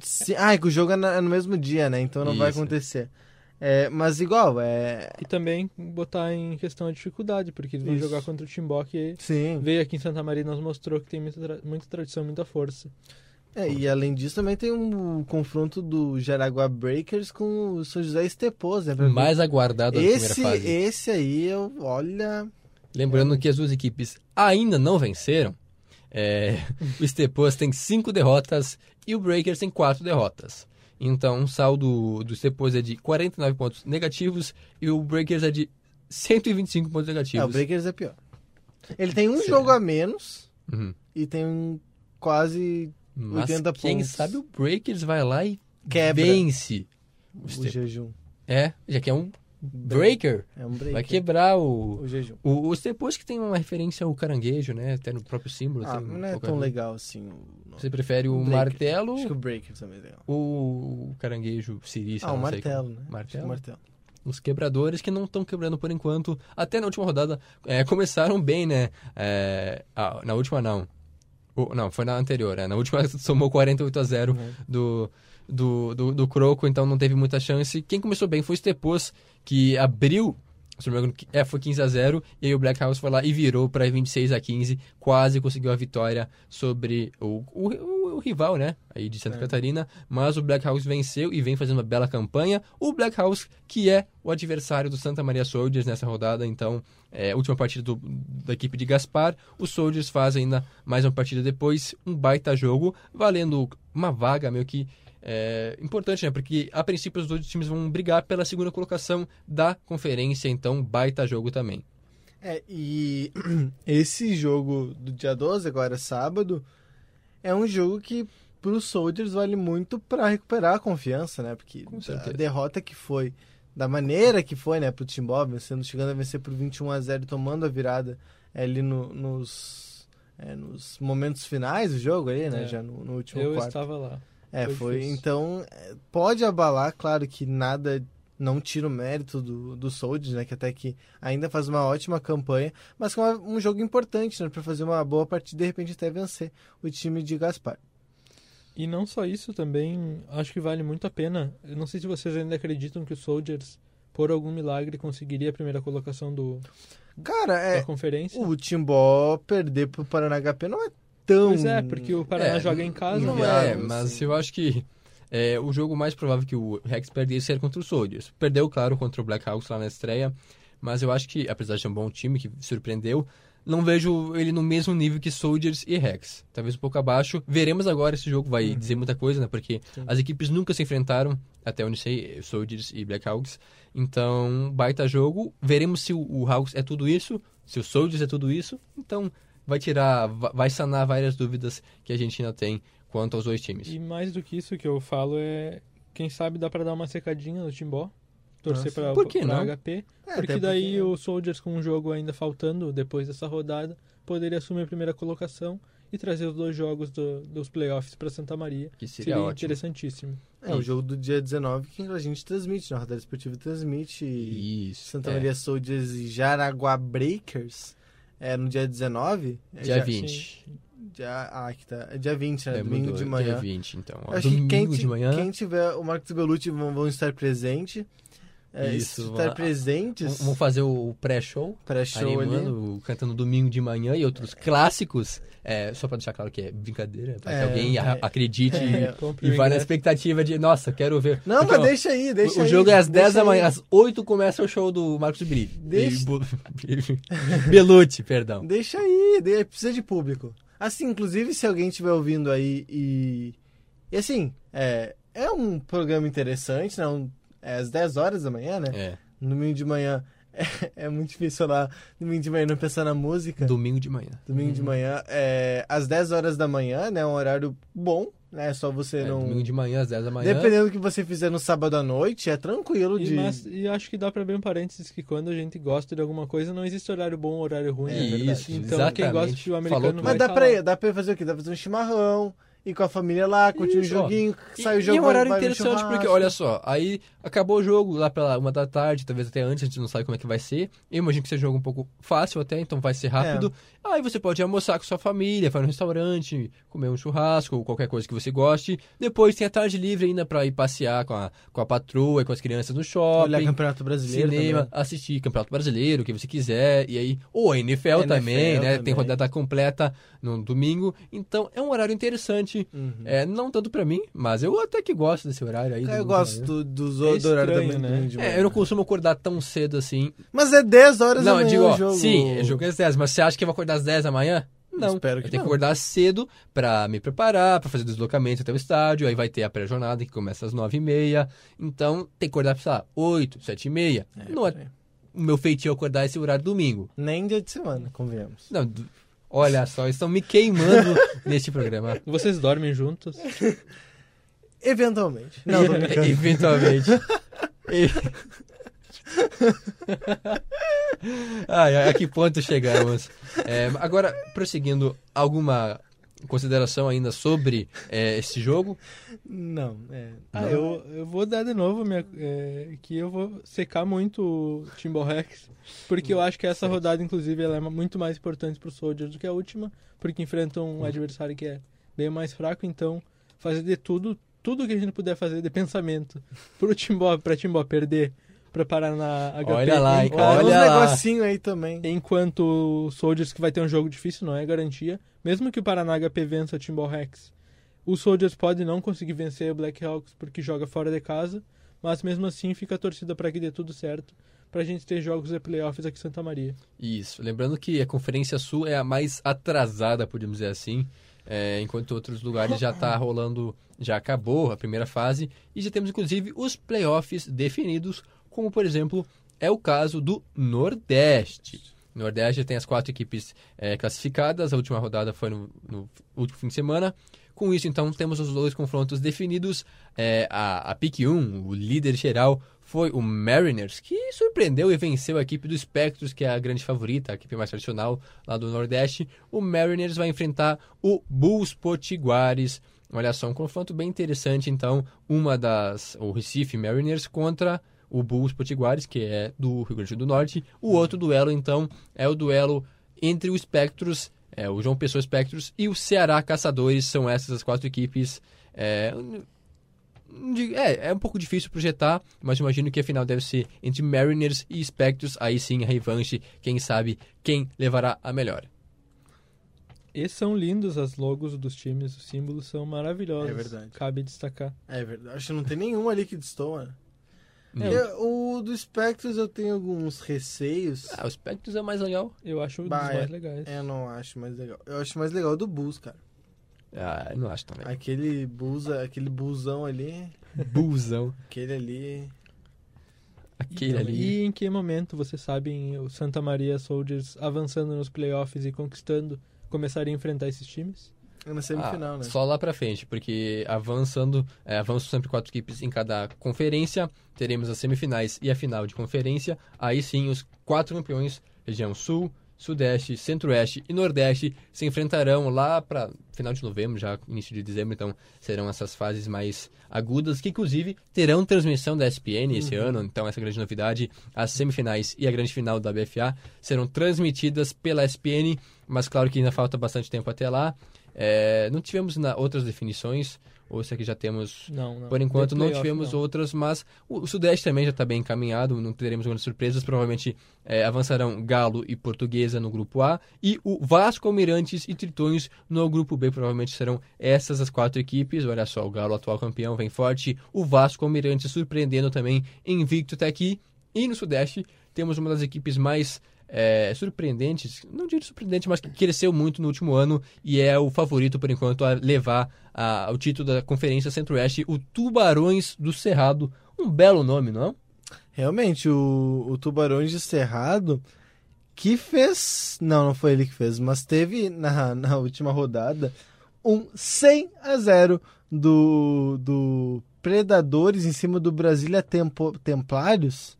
Sim, ah, é que o jogo é, na- é no mesmo dia, né? Então não vai Isso. acontecer. É, mas igual, é. E também botar em questão a dificuldade, porque eles vão Isso. jogar contra o Timbó que Sim. veio aqui em Santa Maria e nos mostrou que tem muita, tra- muita tradição, muita força. É, e além disso, também tem um confronto do Jaraguá Breakers com o São José Estepos, né? Mais aguardado da primeira Esse, fase. esse aí, eu, olha. Lembrando que as duas equipes ainda não venceram. É, o Stepos tem cinco derrotas e o Breakers tem quatro derrotas. Então, o saldo do Stepos é de 49 pontos negativos e o Breakers é de 125 pontos É, negativos. o Breakers é pior. Ele tem um jogo a menos Uhum. e tem quase Mas 80 quem pontos. sabe o Breakers vai lá e Quebra. vence. O o jejum. É, já que é um Breaker, É um break. vai quebrar o... o jejum. O, o Stepos que tem uma referência ao caranguejo, né? Até no próprio símbolo. Ah, não é tão legal assim. o. Você prefere o Breaker. martelo Acho que o Breakers também é legal. o caranguejo siri? sei Ah, o sei martelo, né? Martelo? martelo. os quebradores que não estão quebrando por enquanto. Até na última rodada é, começaram bem, né? É, ah, na última não. Não, foi na anterior. É, na última somou 48 a 0 do, do, do, do Croco, então não teve muita chance. Quem começou bem foi o Stepos, que abriu. Se não me engano, é, foi 15 a 0 e aí o Black House foi lá e virou para 26 a 15, quase conseguiu a vitória sobre o, o, o- rival, né? Aí de Santa Catarina, mas o Black House venceu e vem fazendo uma bela campanha. O Black House, que é o adversário do Santa Maria Soldiers nessa rodada, então, é, última partida do- da equipe de Gaspar. Os Soldiers fazem ainda mais uma partida depois, um baita jogo, valendo uma vaga meio que é, importante, né? Porque a princípio os dois times vão brigar pela segunda colocação da conferência, então baita jogo também. É, e esse jogo do dia 12, agora sábado, é um jogo que pro Soldiers vale muito pra recuperar a confiança, né? Porque a derrota que foi, da maneira que foi, né, pro Timbó, vencendo, chegando a vencer por 21 a 0 e tomando a virada ali no- nos, é, nos momentos finais do jogo ali, né? É. Já no, no último Eu quarto. estava lá. É, Foi foi. Então, é, pode abalar, claro que nada não tira o mérito do, do Soldiers, né? Que até que ainda faz uma ótima campanha, mas que é uma- um jogo importante, né? Pra fazer uma boa partida e de repente até vencer o time de Gaspar. E não só isso, também acho que vale muito a pena. Eu não sei se vocês ainda acreditam que o Soldiers, por algum milagre, conseguiria a primeira colocação do, Cara, da é. conferência. O Timbó perder pro Paraná HP não é tão. Pois é, porque o Paraná É, joga em casa. não né? é, É, mas assim. eu acho que é, o jogo mais provável que o Rex perdesse era contra o Soldiers. Perdeu, claro, contra o Black Hawks lá na estreia, mas eu acho que, apesar de ser um bom time que surpreendeu, não vejo ele no mesmo nível que Soldiers e Rex. Talvez um pouco abaixo. Veremos agora esse jogo, vai dizer muita coisa, né? Porque Sim. as equipes nunca se enfrentaram, até onde sei, Soldiers e Black Hawks. Então, baita jogo. Veremos se o, o Hawks é tudo isso, se o Soldiers é tudo isso. Então, vai tirar, va- vai sanar várias dúvidas que a gente ainda tem quanto aos dois times. E mais do que isso que eu falo é, quem sabe dá pra dar uma secadinha no Timbó, torcer Nossa. pra, Por que pra não? HP, É, porque daí porque- o Soldiers com um jogo ainda faltando depois dessa rodada, poderia assumir a primeira colocação e trazer os dois jogos do- dos playoffs pra Santa Maria. Que seria, ótimo. interessantíssimo. É, o jogo do dia 19 que a gente transmite, né? A Rodada Esportiva transmite. E Isso. Santa é. Maria Soldiers e Jaraguá Breakers. É no dia 19? É Dia já- 20. Dia, ah, aqui tá. É dia 20, né? É, Domingo mudou, de manhã. Dia 20, então. ó. Acho que Domingo quem, de manhã. quem tiver o Marcos Belucci vão, vão estar presente. É, Isso, estar vá- presentes. Vamos fazer o pré-show, Pré-show ali. cantando domingo de manhã e outros clássicos. É, só pra deixar claro que é brincadeira, pra É, que alguém a- é. acredite É. Compre e o vá na expectativa de, nossa, quero ver. Não, Porque, mas deixa aí, deixa o, aí. o jogo é às 10 deixa da aí. manhã, às 8 começa o show do Marcos Bri. Deixa- Belucci, perdão. Deixa aí, precisa de público. Assim, inclusive, se alguém estiver ouvindo aí e. E assim, é, é um programa interessante, né? Um- é às 10 horas da manhã, né? É, Domingo de manhã. É, é muito difícil lá, domingo de manhã, não pensar na música. domingo de manhã. Domingo de manhã, é, às 10 horas da manhã, né? Um horário bom, né? Só você É, não. domingo de manhã, às 10 da manhã. Dependendo do que você fizer no sábado à noite, é tranquilo E, de. mas- e acho que dá pra abrir um parênteses que quando a gente gosta de alguma coisa, não existe horário bom ou horário ruim. É verdade. Isso, Então exatamente. quem gosta de futebol Falou americano tudo. Mas dá pra, ir- dá pra fazer o quê? Dá pra fazer um chimarrão, ir com a família lá, curtir um joguinho, E- sai o e jogo. é um vai- horário vai no interessante porque, churrasco. olha só, aí acabou o jogo lá pela uma da tarde, talvez até antes, a gente não sabe como é que vai ser. Eu imagino que seja um jogo um pouco fácil até, então vai ser rápido. É. Aí você pode almoçar com sua família, vai no restaurante, comer um churrasco ou qualquer coisa que você goste. Depois tem a tarde livre ainda pra ir passear com a, com a patroa e com as crianças no shopping. Olhar Campeonato Brasileiro Cinema, também. assistir Campeonato Brasileiro, o que você quiser, e aí, ou a NFL, NFL também, né? também. Tem rodada completa no domingo, então é um horário interessante. Uhum. É, não tanto pra mim, mas eu até que gosto desse horário aí. É, eu gosto do, dos É outros do horário da estranho, manhã. né? de manhã. É, eu não costumo acordar tão cedo assim. Mas é 10 horas não, da eu manhã digo, ó, o jogo. sim, é jogo às 10, mas você acha que eu vou acordar às 10 da manhã? Não, Espero que eu tenho não. que acordar cedo pra me preparar, pra fazer deslocamento até o estádio, aí vai ter a pré-jornada que começa às 9h30, então tem que acordar, sei lá, 8, 7h30. não é o meu feitio acordar esse horário domingo. Nem dia de semana, convenhamos. Não, olha só, estão me queimando neste programa. Vocês dormem juntos? Eventualmente. Não, tô brincando. Eventualmente. E- ai, ai, a que ponto chegamos? É, agora, prosseguindo, alguma consideração ainda sobre é, esse jogo? Não, é. Ah, não. eu, eu vou dar de novo minha, é, que eu vou secar muito o Timberrex, porque eu acho que essa rodada, inclusive, ela é muito mais importante para os Soldiers do que a última, porque enfrentam um adversário que é bem mais fraco, então fazer de tudo, tudo que a gente puder fazer de pensamento pro Timbó, pra Timbó perder pra Paraná HP. Olha lá, hein, cara. Olha Olha lá. negocinho aí também. Enquanto o Soldiers que vai ter um jogo difícil, não é garantia. Mesmo que o Paraná HP vença o Timberrex, o Soldiers pode não conseguir vencer o Blackhawks porque joga fora de casa, mas mesmo assim fica a torcida para que dê tudo certo, pra gente ter jogos de playoffs aqui em Santa Maria. Isso. Lembrando que a Conferência Sul é a mais atrasada, podemos dizer assim, é, enquanto outros lugares já está rolando, já acabou a primeira fase e já temos inclusive os playoffs definidos, como por exemplo é o caso do Nordeste. O Nordeste tem as quatro equipes é, classificadas, a última rodada foi no, no último fim de semana. Com isso, então, temos os dois confrontos definidos. É, a, a pick 1, o líder geral, foi o Mariners, que surpreendeu e venceu a equipe do Spectros, que é a grande favorita, a equipe mais tradicional lá do Nordeste. O Mariners vai enfrentar o Bulls Potiguares. Olha só, um confronto bem interessante, então, uma das... o Recife Mariners contra o Bulls Potiguares, que é do Rio Grande do Norte. O outro duelo, então, é o duelo entre o Spectros, é, o João Pessoa Spectros e o Ceará Caçadores. São essas as quatro equipes. É, é, é um pouco difícil projetar, mas imagino que a final deve ser entre Mariners e Spectros. Aí sim, a revanche, quem sabe quem levará a melhor. E são lindos as logos dos times, os símbolos são maravilhosos. É verdade. Cabe destacar. É verdade. Acho que não tem nenhum ali que destoa. É. O do Spectros eu tenho alguns receios. Ah, o Spectros é mais legal. Eu acho um dos Bah, é- mais legais. Eu não acho mais legal. Eu acho mais legal o do Bulls, cara. Ah, eu não acho também. Aquele Bulls, aquele Bullzão ali, Busão. aquele ali. Aquele ali. E em que momento, vocês sabem, o Santa Maria Soldiers avançando nos playoffs e conquistando, começaria a enfrentar esses times? É na semifinal, Ah, né? Só lá pra frente, porque avançando, é, avançam sempre quatro equipes em cada conferência, teremos as semifinais e a final de conferência. Aí sim, os quatro campeões, região Sul, Sudeste, Centro-Oeste e Nordeste, se enfrentarão lá para final de novembro, já início de dezembro. Então serão essas fases mais agudas, que inclusive terão transmissão da SPN esse ano. Então, essa grande novidade: as semifinais e a grande final da BFA serão transmitidas pela SPN, mas claro que ainda falta bastante tempo até lá. É, não tivemos na, outras definições, ou se aqui já temos. Não, não. Por enquanto não tivemos não. outras, mas o, o Sudeste também já está bem encaminhado, não teremos grandes surpresas. Provavelmente é, avançarão Galo e Portuguesa no grupo A e o Vasco, Almirantes e Tritões no grupo B. Provavelmente serão essas as quatro equipes. Olha só, o Galo, atual campeão, vem forte. O Vasco, Almirantes surpreendendo também, invicto até aqui. E no Sudeste temos uma das equipes mais é, surpreendentes, não digo surpreendente, mas que cresceu muito no último ano e é o favorito por enquanto a levar a- o título da Conferência Centro-Oeste, o Tubarões do Cerrado. Um belo nome, não? Realmente, o, o Tubarões de Cerrado, que fez. Não, não foi ele que fez, mas teve na, na última rodada um 100 a 0 do, do Predadores em cima do Brasília Tempo, Templários.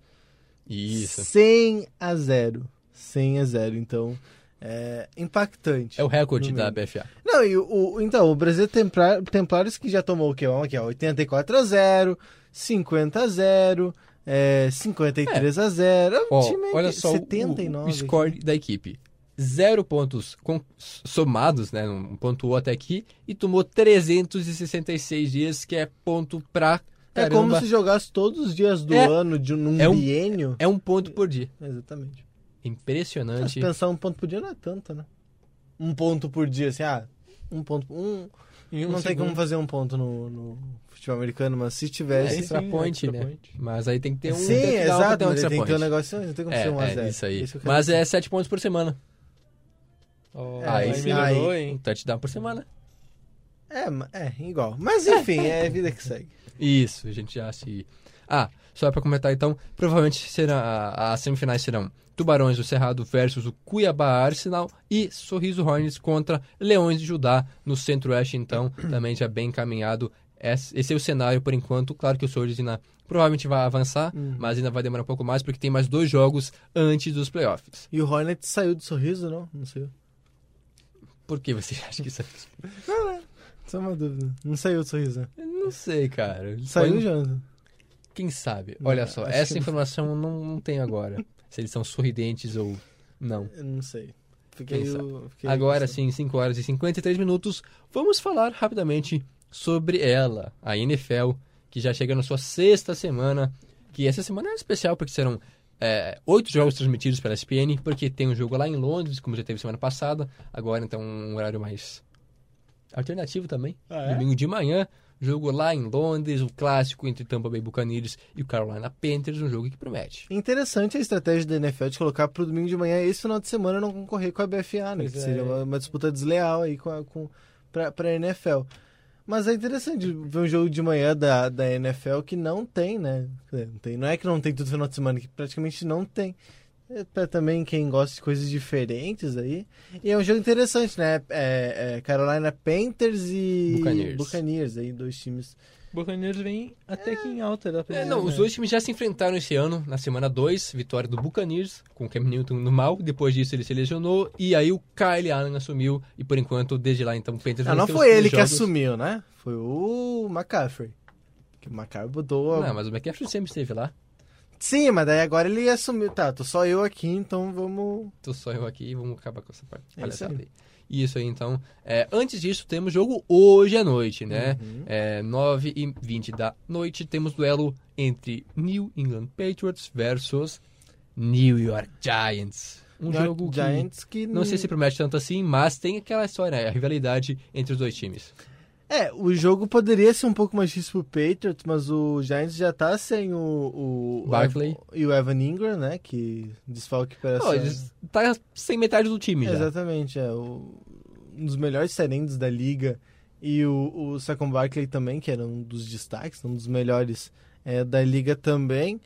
Isso. 100 a 0. 100 a 0. Então, é impactante. É o recorde da. BFA. Não, e o, o- então, o Brasil Templar, Templários que já tomou o? Vamos aqui, ó, 84 a 0, 50 a 0, é, 53 a 0. É um Ó, time olha que- só o- 79. o, score da equipe. Zero pontos com- somados, né? Um pontuou até aqui e tomou 366 dias, que é ponto pra É caramba. como se jogasse todos os dias do É- ano de num é um- biênio. É um ponto por dia. Exatamente. Se Impressionante. pensar um ponto por dia não é tanto, né? Um ponto por dia, assim, ah, um ponto. Um, um não tem segundo. como fazer um ponto no, no futebol americano, mas se É tivesse. extra sim, point, extra né? point. Mas aí tem que ter um. Sim, tem que dar uma- exato, ter um tem que ter um point. negócio, não tem como ser um a É, 0. é isso aí. que eu quero Mas dizer. é 7 pontos por semana. Ó, É, aí aí sim. melhorou, Aí- Um hein? touchdown por semana. É, é, igual. Mas enfim, é a vida que segue. Isso, a gente já se. Ah, só pra comentar então, provavelmente será, as semifinais serão Tubarões do Cerrado versus o Cuiabá Arsenal e Sorriso Hornets contra Leões de Judá no Centro-Oeste, então, também já bem encaminhado. Esse é o cenário por enquanto. Claro que o Sorriso ainda provavelmente vai avançar, mas ainda vai demorar um pouco mais porque tem mais dois jogos antes dos playoffs. E o Hornet saiu do sorriso, não? Não saiu. Por que você acha que isso é... Só uma dúvida. Não saiu o sorriso. né? Eu Não sei, cara. Saiu, Jonathan? Quem sabe? Não, Olha só, acho essa informação eu não, não tenho agora. se eles são sorridentes ou não. Eu não sei. Fiquei, o- fiquei Agora sim, 5 horas e 53 minutos, vamos falar rapidamente sobre ela, a NFL, que já chega na sua sexta semana, que essa semana é especial porque serão é, oito jogos transmitidos pela ESPN, porque tem um jogo lá em Londres, como já teve semana passada, agora então um horário mais alternativo também, Ah, é? domingo de manhã, jogo lá em Londres, o clássico entre Tampa Bay Buccaneers e o Carolina Panthers, um jogo que promete. Interessante a estratégia da NFL de colocar pro domingo de manhã esse final de semana não concorrer com a BFA, né? Pois Que é. seria uma, uma disputa desleal aí com a, com, pra, pra NFL. Mas é interessante ver um jogo de manhã da, da NFL que não tem, né? Não, tem, não é que não tem todo final de semana, que praticamente não tem. É pra também quem gosta de coisas diferentes aí. E é um jogo interessante, né? É, é Carolina Panthers e Buccaneers. Buccaneers, aí dois times. Buccaneers vem até que em alta, dá pra É, não, os dois times já se enfrentaram esse ano, na semana 2, vitória do Buccaneers, com o Cam Newton no mal, depois disso ele se lesionou, e aí o Kyle Allen assumiu, e por enquanto, desde lá então, o Panthers Não, não os foi ele que jogos. assumiu, né? Foi o McCaffrey. Que o McCaffrey botou. Não, mas o McCaffrey sempre esteve lá, Sim, mas daí agora ele assumiu. Tá, tô só eu aqui, então vamos. tô só eu aqui e vamos acabar com essa parte. É isso aí. Isso aí, então. É, antes disso, temos jogo hoje à noite, né? Uhum. É, 9 e 20 da noite, temos duelo entre New England Patriots versus New York Giants. Um York jogo que... Giants que. Não sei se promete tanto assim, mas tem aquela história, né? a rivalidade entre os dois times. É, o jogo poderia ser um pouco mais difícil pro Patriots, mas o Giants já tá sem o. o Barkley. e o Evan Ingram, né? Que desfalque para eles tá sem metade do time já. Exatamente, é. O, um dos melhores serendos da liga. E o, o Saquon Barkley também, que era um dos destaques, um dos melhores é, da liga também.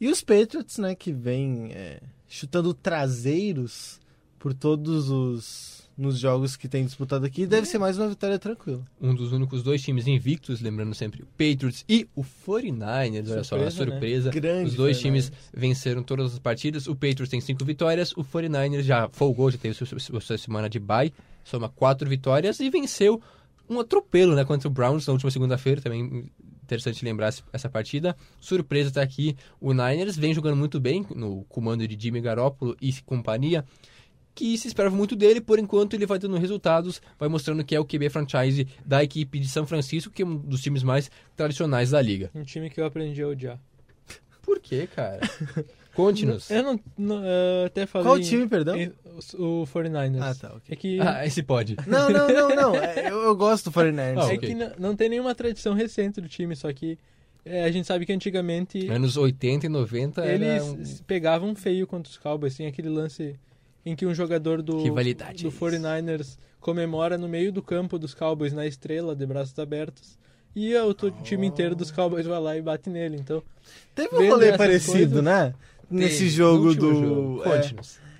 E os Patriots, né, que vem é, chutando traseiros por todos os nos jogos que tem disputado aqui. Deve ser mais uma vitória tranquila. Um dos únicos dois times invictos, lembrando sempre o Patriots e o 49ers, olha só, a Surpresa, né? surpresa. Grande Os dois 49ers. times venceram todas as partidas. O Patriots tem cinco vitórias, o 49ers já folgou, já teve sua, sua- semana de bye, soma quatro vitórias e venceu um atropelo né, contra o Browns na última segunda-feira. Também interessante lembrar essa- essa partida. Surpresa tá aqui, o Niners vem jogando muito bem no comando de Jimmy Garoppolo e companhia. Que se esperava muito dele, por enquanto ele vai dando resultados, vai mostrando que é o QB franchise da equipe de São Francisco, que é um dos times mais tradicionais da liga. Um time que eu aprendi a odiar. Por quê, cara? Conte-nos. Eu não, não, eu até falei... Qual time, perdão? em- O 49ers. Ah, tá, ok. É que, Ah, esse pode. Não, não, não, não. É, Eu, eu gosto do 49ers. Ah, é ok. que não, não tem nenhuma tradição recente do time, só que é, a gente sabe que antigamente Anos 80 e 90 eles era um... pegavam feio contra os Cowboys. Tem aquele lance em que um jogador do, do 49ers comemora no meio do campo dos Cowboys na estrela de braços abertos. E o to- time inteiro dos Cowboys vai lá e bate nele. Então, Teve um rolê parecido, coisas- né? Nesse Teve, jogo do. jogo. é.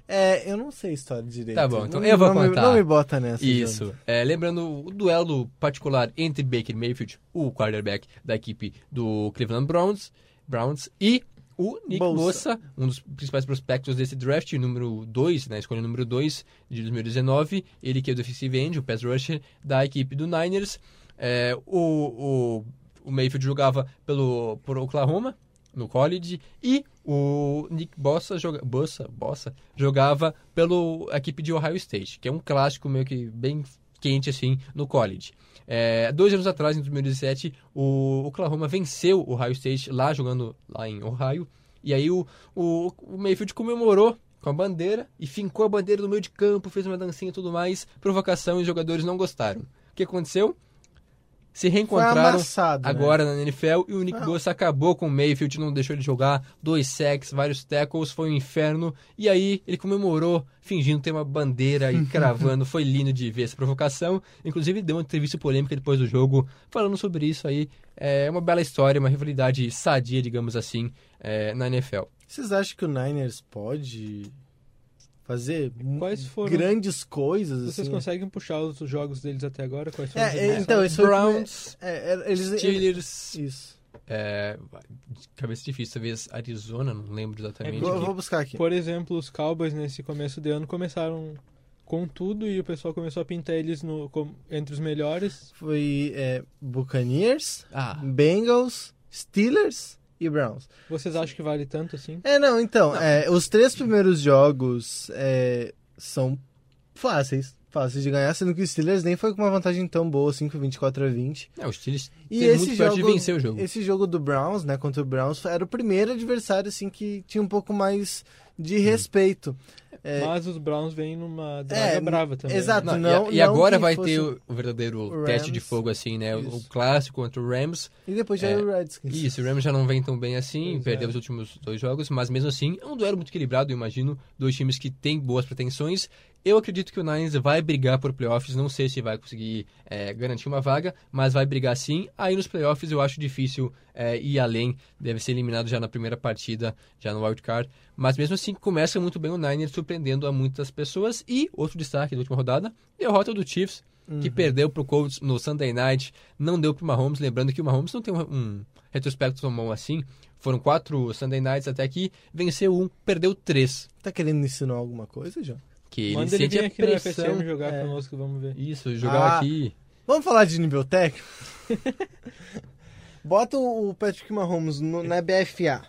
É, eu não sei a história direito. Tá bom, então Não- eu vou não me- contar. não me bota nessa. Isso. É, lembrando o duelo particular entre Baker Mayfield, o quarterback da equipe do Cleveland Browns, Browns e o Nick Bosa. Bosa, um dos principais prospectos desse draft, número 2, na escolha número 2 de 2019. Ele que é o defensive end, o pass rusher da equipe do Niners. É, o, o, o Mayfield jogava pelo por Oklahoma, no college, e o Nick Bossa, joga, Bossa, Bossa jogava pela equipe de Ohio State, que é um clássico meio que bem quente assim no college. É, dois anos atrás, em 2017, o Oklahoma venceu o Ohio State lá jogando lá em Ohio, e aí o, o, o Mayfield comemorou com a bandeira e fincou a bandeira no meio de campo, fez uma dancinha e tudo mais, provocação e os jogadores não gostaram. O que aconteceu? Se reencontraram amassado. né? agora na NFL e o Nick Ah. Bosa acabou com o Mayfield, não deixou ele jogar, dois sacks, vários tackles, foi um inferno. E aí ele comemorou, fingindo ter uma bandeira e cravando, foi lindo de ver essa provocação. Inclusive deu uma entrevista polêmica depois do jogo, falando sobre isso aí. É uma bela história, uma rivalidade sadia, digamos assim, é, na NFL. Vocês acham que o Niners pode fazer mu- Quais foram- grandes coisas? vocês assim? conseguem puxar os jogos deles até agora? Quais foram os É, é, adversários? então, isso foi- Browns, É, é, eles, Steelers, Isso. é, cabeça difícil, talvez Arizona, não lembro exatamente. É, Vou, que- vou buscar aqui. Por exemplo, os Cowboys nesse começo de ano começaram com tudo e o pessoal começou a pintar eles no, com- entre os melhores. Foi é, Buccaneers, Ah, Bengals, Steelers e Browns. Vocês acham que vale tanto assim? É, não, então, é, os três primeiros jogos é, são fáceis, fáceis de ganhar, sendo que o Steelers nem foi com uma vantagem tão boa assim, foi 24 a 20. é, os Steelers E teve esse muito perto de jogo, vencer o jogo. esse jogo do Browns, né, contra o Browns, era o primeiro adversário assim que tinha um pouco mais de Hum. respeito. É, Mas os Browns vêm numa draga É, brava também. exato. Não, e- não- e, não agora vai ter o, o verdadeiro o teste de Rams. fogo, assim, né? O, o Isso. clássico contra o Rams. E depois já É, é o Redskins. Isso, o Rams já não vem tão bem assim, Pois perdeu é. os últimos dois jogos, mas mesmo assim é um duelo muito equilibrado, eu imagino. Dois times que têm boas pretensões. Eu acredito que o Niners vai brigar por playoffs, não sei se vai conseguir é, garantir uma vaga, mas vai brigar sim. Aí nos playoffs eu acho difícil é, ir além, deve ser eliminado já na primeira partida, já no wildcard. Mas mesmo assim começa muito bem o Niners, surpreendendo a muitas pessoas. E outro destaque da última rodada, derrota do Chiefs, que perdeu pro Colts no Sunday Night, não deu pro Mahomes, lembrando que o Mahomes não tem um, um retrospecto tão bom assim. Foram quatro Sunday Nights até aqui, venceu um, perdeu três. Tá querendo ensinar alguma coisa, João? Que ele Manda ele sente vir a aqui no pressão. FSM jogar é. conosco, vamos ver. Isso, jogar Ah. aqui. Vamos falar de nível técnico? Bota o Patrick Mahomes no- na BFA.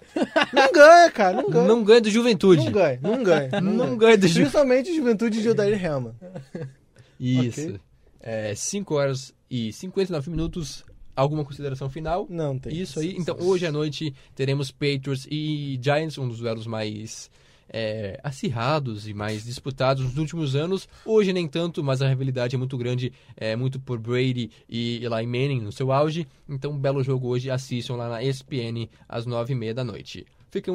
Não ganha, cara, não ganha. Não ganha do Juventude. Não ganha, não ganha. Não, Não ganha. ganha do Juventude. Principalmente juventude de Odair Helman. Isso. Ok. É, 5 horas e 59 minutos. Alguma consideração final? Não tem. Isso aí. Então, hoje à noite teremos Patriots e Giants, um dos duelos mais é, acirrados e mais disputados nos últimos anos. Hoje nem tanto, mas a rivalidade é muito grande, é muito por Brady e Eli Manning no seu auge. Então, belo jogo hoje. Assistam lá na ESPN às 9h30 da noite. Ficamos